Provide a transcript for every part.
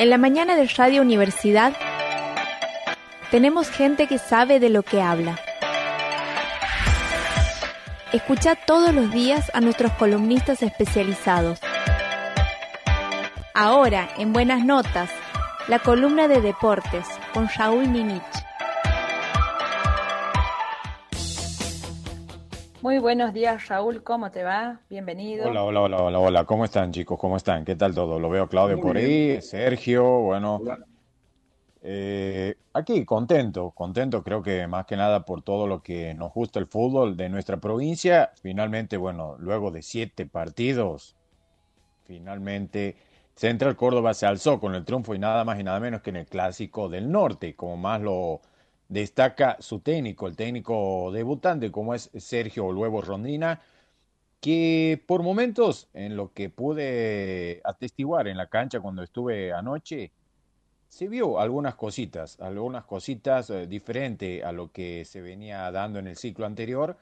En la mañana de Radio Universidad tenemos gente que sabe de lo que habla. Escucha todos los días a nuestros columnistas especializados. Ahora, en Buenas Notas, la columna de deportes con Raúl Ninich. Muy buenos días, Raúl. ¿Cómo te va? Bienvenido. Hola, hola, hola, hola, hola. ¿Cómo están, chicos? ¿Cómo están? ¿Qué tal todo? Lo veo Claudio por ahí, Sergio, bueno. Eh, aquí, contento, contento, creo que más que nada por todo lo que nos gusta el fútbol de nuestra provincia. Finalmente, bueno, luego de siete partidos, finalmente Central Córdoba se alzó con el triunfo y nada más y nada menos que en el clásico del norte, como más lo destaca su técnico, el técnico debutante, como es Sergio Luevo Rondina, que por momentos, en lo que pude atestiguar en la cancha cuando estuve anoche, se vio algunas cositas, algunas cositas eh, diferentes a lo que se venía dando en el ciclo anterior,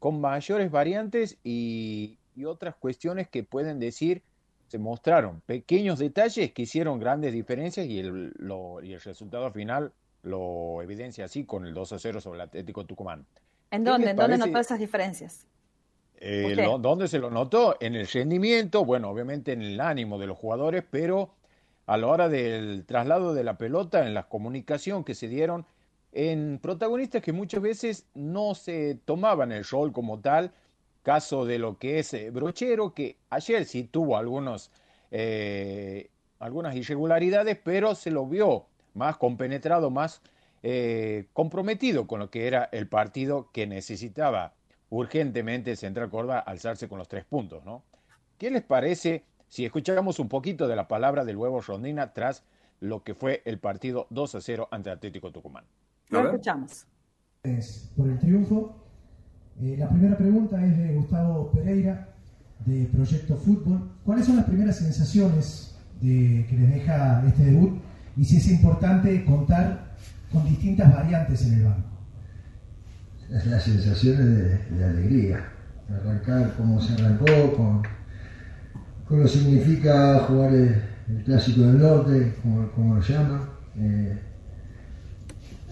con mayores variantes y, otras cuestiones que pueden decir se mostraron pequeños detalles que hicieron grandes diferencias y el resultado final lo evidencia así con el 2 a 0 sobre el Atlético Tucumán. ¿En dónde? ¿En dónde notó esas diferencias? Eh, lo, ¿Dónde se lo notó? En el rendimiento, bueno, obviamente en el ánimo de los jugadores, pero a la hora del traslado de la pelota, en la comunicación que se dieron en protagonistas que muchas veces no se tomaban el rol como tal, caso de lo que es eh, Brochero, que ayer sí tuvo algunos, eh, algunas irregularidades, pero se lo vio más compenetrado, más eh, comprometido con lo que era el partido que necesitaba urgentemente Central Córdoba alzarse con los tres puntos, ¿no? ¿Qué les parece si escuchamos un poquito de la palabra del huevo Rondina tras lo que fue el partido 2 a 0 ante Atlético Tucumán? Lo escuchamos. Por el triunfo. Eh, la primera pregunta es de Gustavo Pereira, de Proyecto Fútbol. ¿Cuáles son las primeras sensaciones de, que les deja este debut? Y si es importante contar con distintas variantes en el banco. Las sensaciones de, alegría, arrancar como se arrancó, con, con lo que significa jugar el, Clásico del Norte, como, lo llaman. Eh,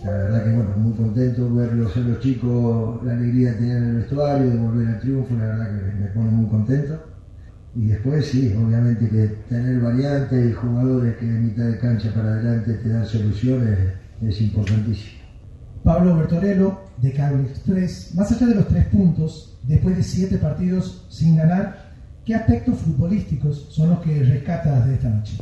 la verdad que bueno, muy contento verlos a los chicos, la alegría de tener en el vestuario, de volver al triunfo, la verdad que me pone muy contento. Y después sí, obviamente que tener variantes y jugadores que de mitad de cancha para adelante te dan soluciones es importantísimo. Pablo Bertorello, de Cable Express, más allá de los tres puntos, después de siete partidos sin ganar, ¿qué aspectos futbolísticos son los que rescatas de esta noche?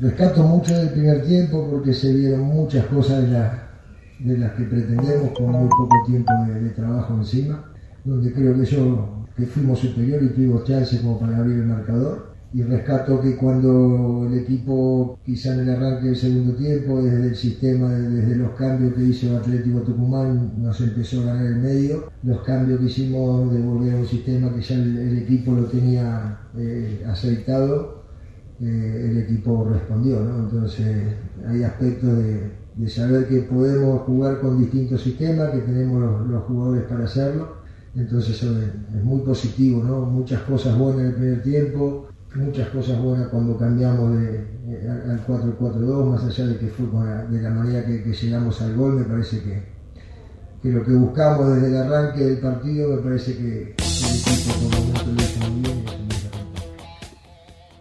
Rescato mucho del primer tiempo porque se vieron muchas cosas de, de las que pretendemos con muy poco tiempo de, de trabajo encima, donde creo que yo que fuimos superior y tuvimos chance como para abrir el marcador. Y rescato que cuando el equipo, quizá en el arranque del segundo tiempo, desde el sistema, desde los cambios que hizo Atlético Tucumán, nos empezó a ganar el medio. Los cambios que hicimos de volver a un sistema que ya el, equipo lo tenía eh, aceitado, eh, el equipo respondió. ¿no? Entonces hay aspectos de, saber que podemos jugar con distintos sistemas, que tenemos los jugadores para hacerlo entonces es muy positivo, ¿no? Muchas cosas buenas en el primer tiempo, muchas cosas buenas cuando cambiamos de, al 4-4-2, más allá de que fue de la manera que, llegamos al gol, me parece que, que, lo que buscamos desde el arranque del partido, me parece que el equipo por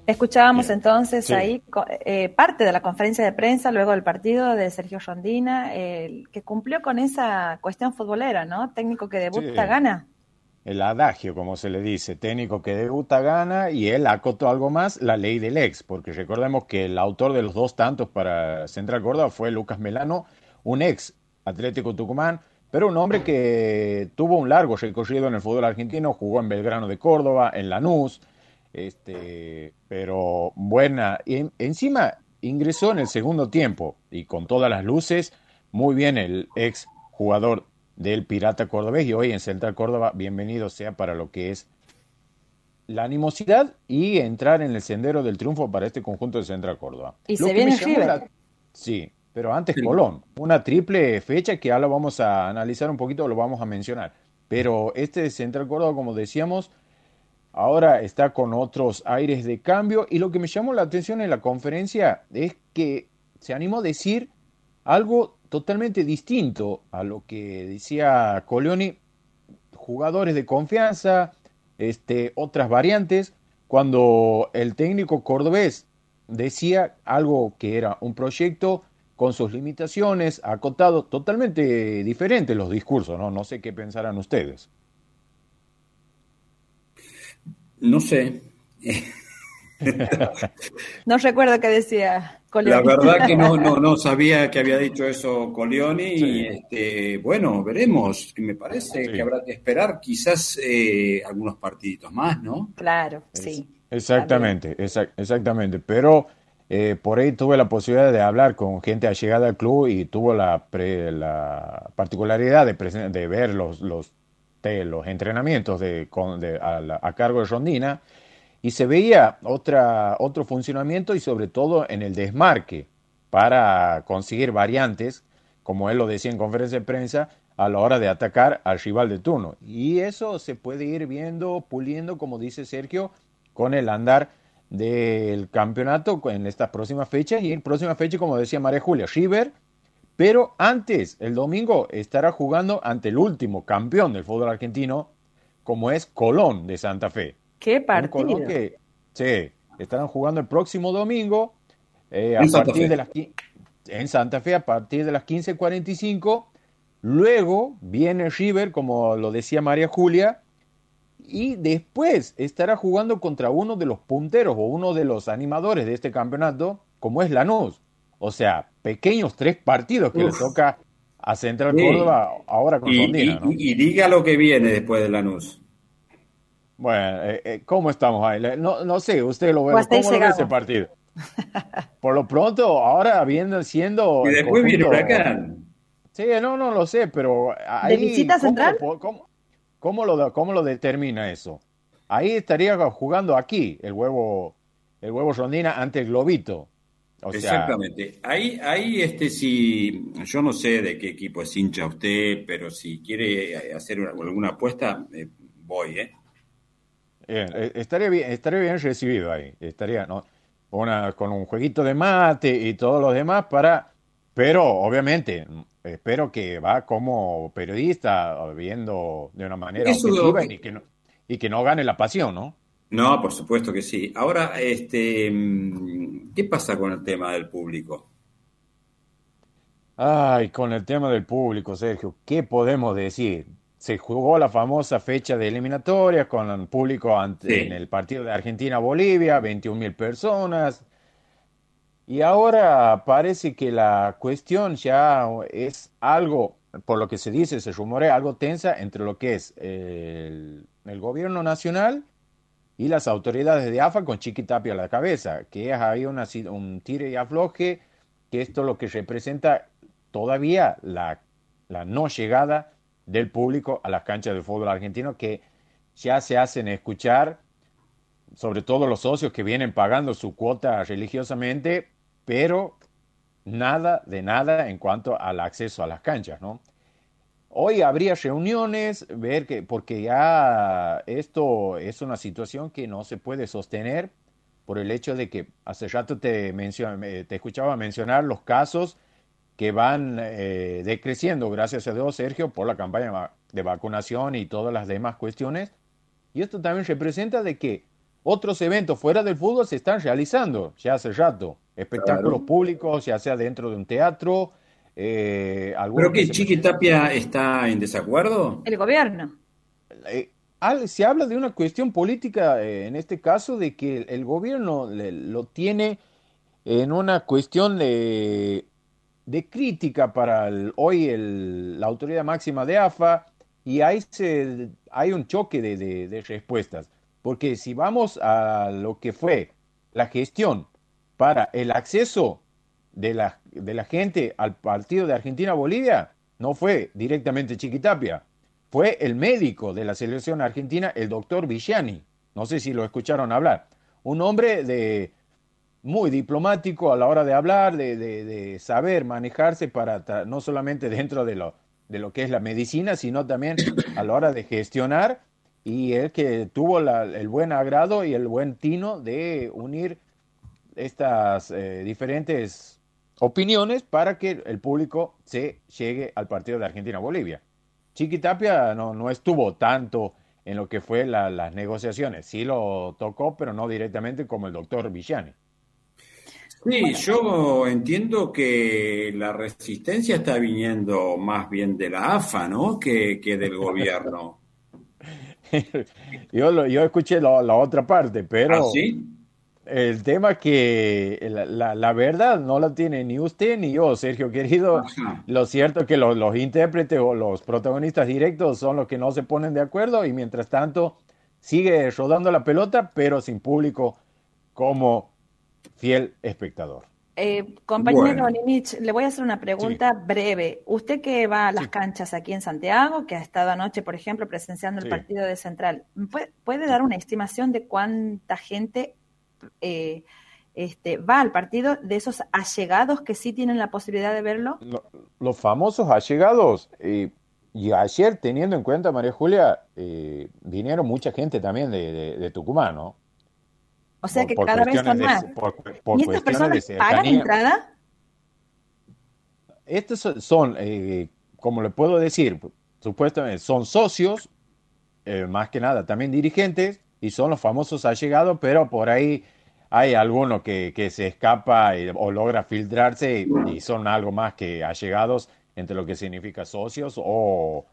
Escuchábamos entonces ahí eh, parte de la conferencia de prensa luego del partido de Sergio Rondina, que cumplió con esa cuestión futbolera, ¿no? Técnico que debuta gana. El adagio, como se le dice, técnico que debuta gana y él acotó algo más, la ley del ex, porque recordemos que el autor de los dos tantos para Central Córdoba fue Lucas Melano, un ex Atlético Tucumán, pero un hombre que tuvo un largo recorrido en el fútbol argentino, jugó en Belgrano de Córdoba, en Lanús, este, pero buena. Y encima ingresó en el segundo tiempo y con todas las luces, muy bien el ex jugador del Pirata Cordobés y hoy en Central Córdoba, bienvenido sea para lo que es la animosidad y entrar en el sendero del triunfo para este conjunto de Central Córdoba. Y se viene River. Sí, pero antes Colón, una triple fecha que ahora vamos a analizar un poquito, lo vamos a mencionar. Pero este de Central Córdoba, como decíamos, ahora está con otros aires de cambio y lo que me llamó la atención en la conferencia es que se animó a decir algo totalmente distinto a lo que decía Colioni, jugadores de confianza, este, otras variantes, cuando el técnico cordobés decía algo que era un proyecto con sus limitaciones, acotado, totalmente diferentes los discursos, ¿no? No sé qué pensarán ustedes. No sé. no recuerdo qué decía La verdad que no, no, no sabía que había dicho eso Coleoni y este, bueno, veremos. Me parece que habrá que esperar quizás eh, algunos partiditos más, ¿no? Claro, sí. Exactamente, exactamente. Pero eh, por ahí tuve la posibilidad de hablar con gente allegada al club y tuvo la, la particularidad de, de ver los, los, los entrenamientos de, a, cargo de Rondina y se veía otra, otro funcionamiento y sobre todo en el desmarque para conseguir variantes, como él lo decía en conferencia de prensa, a la hora de atacar al rival de turno. Y eso se puede ir viendo, puliendo, como dice Sergio, con el andar del campeonato en estas próximas fechas y en próxima fecha, como decía María Julia, River, pero antes, el domingo, estará jugando ante el último campeón del fútbol argentino, como es Colón de Santa Fe. ¿Qué partido? sí, estarán jugando el próximo domingo eh, a partir de las en Santa Fe a partir de las 15:45. Luego viene River, como lo decía María Julia, y después estará jugando contra uno de los punteros o uno de los animadores de este campeonato, como es Lanús. O sea, pequeños tres partidos que le toca a Central Córdoba ahora con y, y, diga lo que viene después de Lanús. Bueno, eh, eh, ¿cómo estamos ahí? No, no sé, usted lo ve, ¿cómo lo ve ese partido? Por lo pronto, ahora viendo siendo... Y después viene Huracán. Sí, no, no lo sé, pero ahí... ¿De visita central? ¿cómo, ¿Cómo lo, cómo lo determina eso? Ahí estaría jugando aquí el huevo, el huevo rondina ante el globito. Exactamente. Ahí, ahí, este, si yo no sé de qué equipo es hincha usted, pero si quiere hacer alguna apuesta, eh, voy, ¿eh? eh estaría bien, estaría bien recibido ahí. Estaría, ¿no? Una, con un jueguito de mate y todos los demás para, pero obviamente espero que va como periodista viendo de una manera objetiva y, que no, y que no gane la pasión, ¿no? No, por supuesto que sí. Ahora, este, ¿qué pasa con el tema del público? Ay, con el tema del público, Sergio, ¿qué podemos decir? Se jugó la famosa fecha de eliminatoria con el público ante, en el partido de Argentina-Bolivia, 21 mil personas, y ahora parece que la cuestión ya es algo, por lo que se dice, se rumorea algo tensa entre lo que es el, gobierno nacional y las autoridades de AFA con Chiquitapia a la cabeza, que ahí una, un tire y afloje, que esto es lo que representa todavía la, la no llegada del público a las canchas de fútbol argentino, que ya se hacen escuchar, sobre todo los socios que vienen pagando su cuota religiosamente, pero nada de nada en cuanto al acceso a las canchas, ¿no? Hoy habría reuniones, ver que, porque ya esto es una situación que no se puede sostener por el hecho de que hace rato te, te escuchaba mencionar los casos que van eh, decreciendo, gracias a Dios, Sergio, por la campaña de vacunación y todas las demás cuestiones. Y esto también representa de que otros eventos fuera del fútbol se están realizando ya hace rato espectáculos públicos, ya sea dentro de un teatro. Eh, ¿Pero que, Chiqui Tapia está en desacuerdo? El gobierno. Eh, se habla de una cuestión política, eh, en este caso, de que el, gobierno lo tiene en una cuestión de, de crítica para hoy el, la autoridad máxima de AFA y ahí se, hay un choque de, de respuestas. Porque si vamos a lo que fue la gestión para el acceso de la, de la gente al partido de Argentina-Bolivia no fue directamente Chiquitapia, fue el médico de la selección argentina, el doctor Villani. No sé si lo escucharon hablar. Un hombre de muy diplomático a la hora de hablar, de, de, saber manejarse para no solamente dentro de lo, de lo que es la medicina, sino también a la hora de gestionar y él que tuvo el buen agrado y el buen tino de unir estas eh, diferentes opiniones para que el público se llegue al partido de Argentina-Bolivia. Chiquitapia no, no estuvo tanto en lo que fue las negociaciones, sí lo tocó, pero no directamente como el doctor Villani. Sí, yo entiendo que la resistencia está viniendo más bien de la AFA, ¿no? Que, que del gobierno. yo, yo escuché la otra parte, pero ¿Ah, sí? El tema que la, la, verdad no la tiene ni usted ni yo, Sergio querido. Lo cierto es que los, los, intérpretes o los protagonistas directos son los que no se ponen de acuerdo y mientras tanto sigue rodando la pelota, pero sin público como fiel espectador. Eh, compañero le voy a hacer una pregunta breve. Usted que va a las canchas aquí en Santiago, que ha estado anoche, por ejemplo, presenciando el partido de Central, ¿puede, dar una estimación de cuánta gente eh, este, va al partido de esos allegados que sí tienen la posibilidad de verlo? los famosos allegados, eh, y ayer, teniendo en cuenta, María Julia, vinieron mucha gente también de, de Tucumán, ¿no? O sea que cada vez son más. ¿Y estas personas pagan entrada? Estos son, eh, como le puedo decir, supuestamente son socios, eh, más que nada también dirigentes, y son los famosos allegados, pero por ahí hay alguno que, se escapa o logra filtrarse y, son algo más que allegados entre lo que significa socios o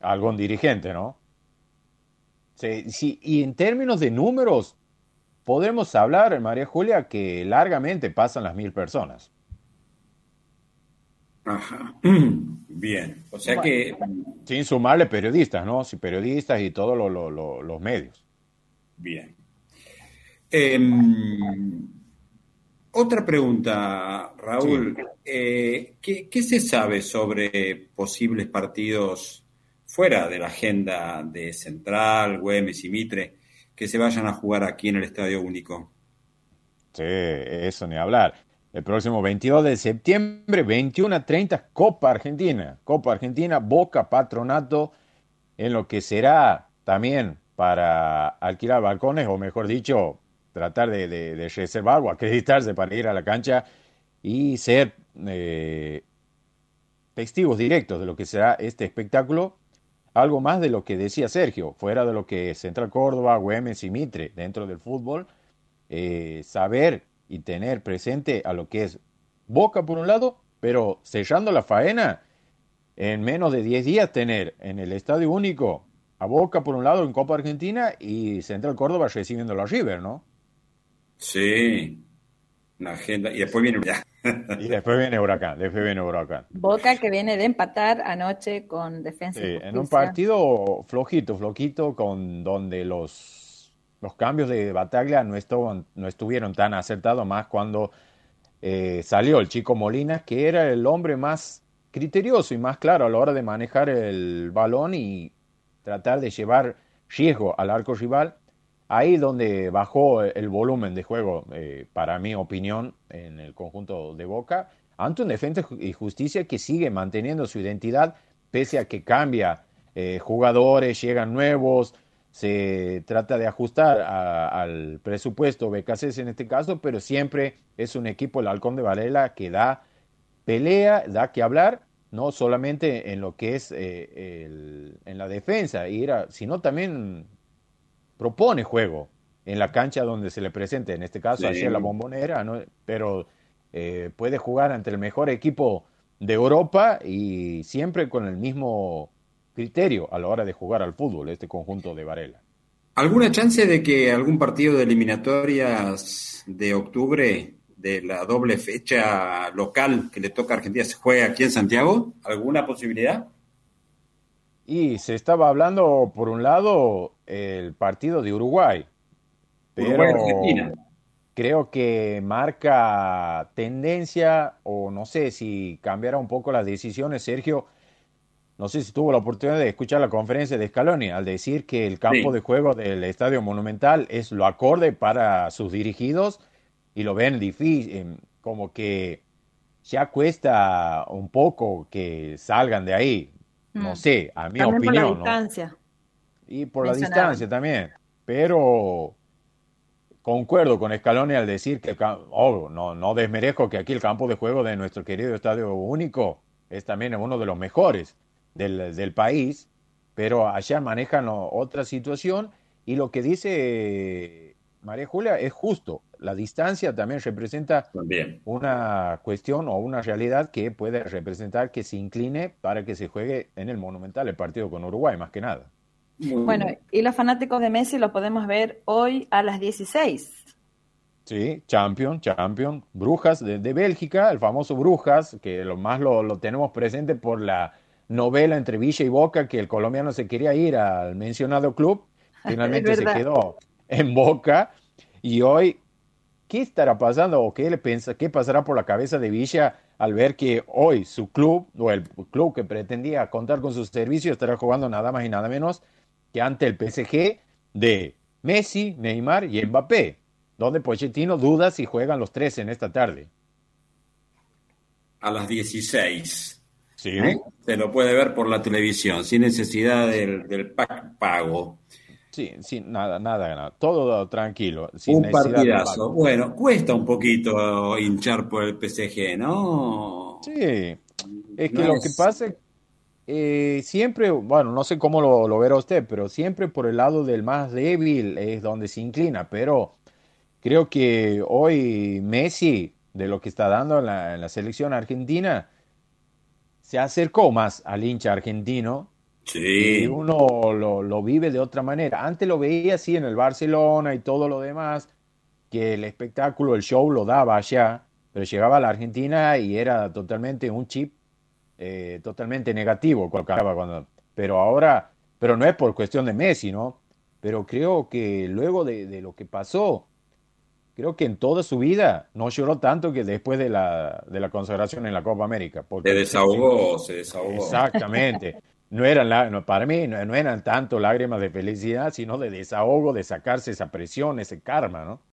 algún dirigente, ¿no? Sí, y en términos de números, podemos hablar, María Julia, que largamente pasan las mil personas. Ajá. Bien, o sea que... Sin sumarle periodistas, ¿no? Sí, periodistas y todos los medios. Bien. Em, otra pregunta, Raúl. Eh, ¿qué, ¿Qué se sabe sobre posibles partidos fuera de la agenda de Central, Güemes y Mitre? que se vayan a jugar aquí en el Estadio Único. Sí, eso ni hablar. El próximo 22 de septiembre, 21 a 30, Copa Argentina. Copa Argentina, Boca Patronato, en lo que será también para alquilar balcones, o mejor dicho, tratar de, reservar o acreditarse para ir a la cancha y ser eh, testigos directos de lo que será este espectáculo algo más de lo que decía Sergio, fuera de lo que Central Córdoba, Güemes y Mitre dentro del fútbol, eh, saber y tener presente a lo que es Boca por un lado, pero sellando la faena, en menos de 10 días tener en el Estadio Único a Boca por un lado en Copa Argentina y Central Córdoba recibiéndolo a River, ¿no? Sí, una agenda, y después viene y después viene Huracán, después viene Huracán. Boca que viene de empatar anoche con Defensa. Sí, en un partido flojito, flojito, con donde los, los cambios de batalla no, no estuvieron tan acertados, más cuando eh, salió el chico Molina, que era el hombre más criterioso y más claro a la hora de manejar el balón y tratar de llevar riesgo al arco rival Ahí donde bajó el volumen de juego, eh, para mi opinión, en el conjunto de Boca, ante un defensa y justicia que sigue manteniendo su identidad, pese a que cambia eh, jugadores, llegan nuevos, se trata de ajustar al presupuesto BKC en este caso, pero siempre es un equipo, el Halcón de Varela, que da pelea, da que hablar, no solamente en lo que es eh, en la defensa, sino también propone juego en la cancha donde se le presente, en este caso sí. la bombonera, ¿no? pero eh, puede jugar ante el mejor equipo de Europa y siempre con el mismo criterio a la hora de jugar al fútbol, este conjunto de Varela. ¿Alguna chance de que algún partido de eliminatorias de octubre de la doble fecha local que le toca a Argentina se juegue aquí en Santiago? ¿Alguna posibilidad? Y se estaba hablando, por un lado, el partido de Uruguay. Pero creo que marca tendencia, o no sé si cambiará un poco las decisiones, Sergio. No sé si tuvo la oportunidad de escuchar la conferencia de Scaloni al decir que el campo de juego del Estadio Monumental es lo acorde para sus dirigidos y lo ven difícil, como que ya cuesta un poco que salgan de ahí. No mm. sé, a mi opinión. distancia. Y por la distancia también. Pero concuerdo con Scaloni al decir que, oh, no, no desmerezco que aquí el campo de juego de nuestro querido Estadio Único es también uno de los mejores del, del país, pero allá manejan otra situación y lo que dice María Julia es justo. La distancia también representa una cuestión o una realidad que puede representar que se incline para que se juegue en el Monumental el partido con Uruguay, más que nada. bueno, y los fanáticos de Messi lo podemos ver hoy a las 16. Sí, Champion, Champion, Brujas de, Bélgica, el famoso Brujas, que lo más lo, lo, tenemos presente por la novela entre Villa y Boca, que el colombiano se quería ir al mencionado club, finalmente se quedó en Boca, y hoy, ¿qué estará pasando o qué le piensa, qué pasará por la cabeza de Villa al ver que hoy su club, o el club que pretendía contar con sus servicios, estará jugando nada más y nada menos que ante el PSG de Messi, Neymar y Mbappé? donde Pochettino duda si juegan los tres en esta tarde. A las 16. Sí. ¿Eh? Se lo puede ver por la televisión, sin necesidad del, del pago. Sí, sin nada, nada, nada. Todo tranquilo. Sin un partidazo. Bueno, cuesta un poquito hinchar por el PSG, ¿no? Sí. Es que lo que pasa eh, siempre, bueno, no sé cómo lo, lo verá usted, pero siempre por el lado del más débil es donde se inclina, pero Creo que hoy Messi, de lo que está dando en la, selección argentina, se acercó más al hincha argentino. Sí. Y uno lo, vive de otra manera. Antes lo veía así en el Barcelona y todo lo demás, que el espectáculo, el show lo daba allá, pero llegaba a la Argentina y era totalmente un chip eh, totalmente negativo cuando, pero ahora, pero no es por cuestión de Messi, ¿no? Pero creo que luego de, de lo que pasó, creo que en toda su vida no lloró tanto que después de la, de la consagración en la Copa América. se desahogó, se desahogó. Exactamente. No eran, para mí no, eran tanto lágrimas de felicidad, sino de desahogo, de sacarse esa presión, ese karma, ¿no?